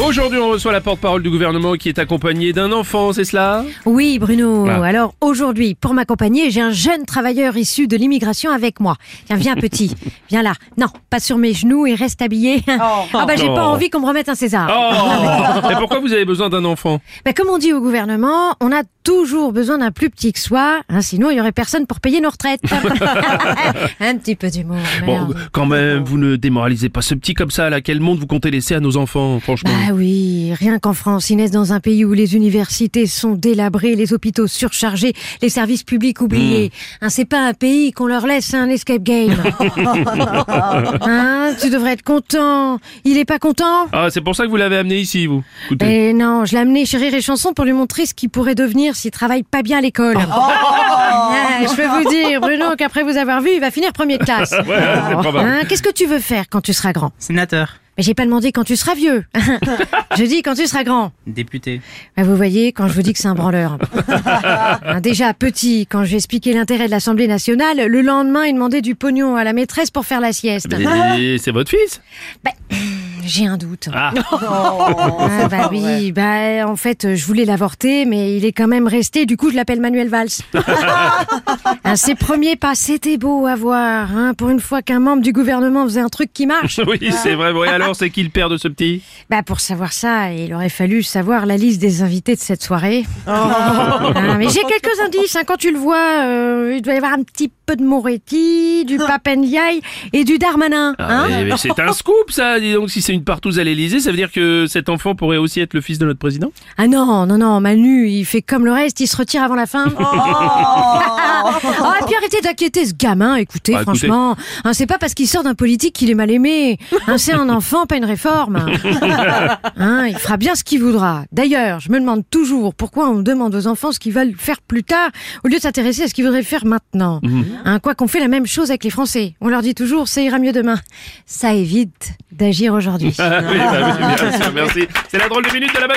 Aujourd'hui, on reçoit la porte-parole du gouvernement qui est accompagnée d'un enfant, c'est cela? Oui, Bruno. Ah. Alors aujourd'hui, pour m'accompagner, j'ai un jeune travailleur issu de l'immigration avec moi. Tiens, viens petit, viens là. Non, pas sur mes genoux et reste habillé. ah bah j'ai pas Oh. envie qu'on me remette un César. Oh Et pourquoi vous avez besoin d'un enfant? Bah, comme on dit au gouvernement, on a toujours besoin d'un plus petit que soi, hein, sinon il y aurait personne pour payer nos retraites. un petit peu d'humour. Bon, quand même, vous ne démoralisez pas ce petit comme ça, là. Quel monde vous comptez laisser à nos enfants, franchement? Bah oui, rien qu'en France, ils naissent dans un pays où les universités sont délabrées, les hôpitaux surchargés, les services publics oubliés. Hmm. Hein, c'est pas un pays qu'on leur laisse un escape game. hein, tu devrais être content. Il est pas content? Ah, c'est pour ça que vous l'avez amené ici, vous Écoutez. Eh non, je l'ai amené chez Rire et Chanson pour lui montrer ce qu'il pourrait devenir s'il travaille pas bien à l'école. Oh. Ah, je peux vous dire, Bruno, qu'après vous avoir vu, il va finir premier de classe. Ouais. Hein, Qu'est-ce que tu veux faire quand tu seras grand? Sénateur, Mais j'ai pas demandé quand tu seras vieux. je dis quand tu seras grand. député, Ah, Vous voyez, quand je vous dis que c'est un branleur. Hein, Déjà, petit, quand j'ai expliqué l'intérêt de l'Assemblée nationale, le lendemain, il demandait du pognon à la maîtresse pour faire la sieste. C'est votre fils J'ai un doute. Ah, Ah, bah oui, bah en fait, je voulais l'avorter, mais il est quand même resté, du coup, je l'appelle Manuel Valls. Hein, ses premiers pas, c'était beau à voir. Hein, pour une fois qu'un membre du gouvernement faisait un truc qui marche. oui, c'est vrai. Et alors, c'est qui le père de ce petit? Bah pour savoir ça, il aurait fallu savoir la liste des invités de cette soirée. Ah, mais j'ai quelques indices. hein. Quand tu le vois, euh, il doit y avoir un petit peu de Moretti, du Papendiaï et du Darmanin. Ah, hein. mais c'est un scoop, ça. Dis donc, si c'est une partouze à l'Élysée, ça veut dire que cet enfant pourrait aussi être le fils de notre président? Ah non, non, non, Manu, il fait comme le reste, il se retire avant la fin. Oh, et puis arrêtez d'inquiéter ce gamin, écoutez, Bah, écoutez. franchement. Hein, c'est pas parce qu'il sort d'un politique qu'il est mal aimé. Hein, c'est un enfant, pas une réforme. Hein, il fera bien ce qu'il voudra. D'ailleurs, je me demande toujours pourquoi on demande aux enfants ce qu'ils veulent faire plus tard au lieu de s'intéresser à ce qu'ils voudraient faire maintenant. Hein, quoi qu'on fait la même chose avec les Français. On leur dit toujours ça ira mieux demain. Ça évite d'agir aujourd'hui. Ah bah merci. C'est la drôle de minute de la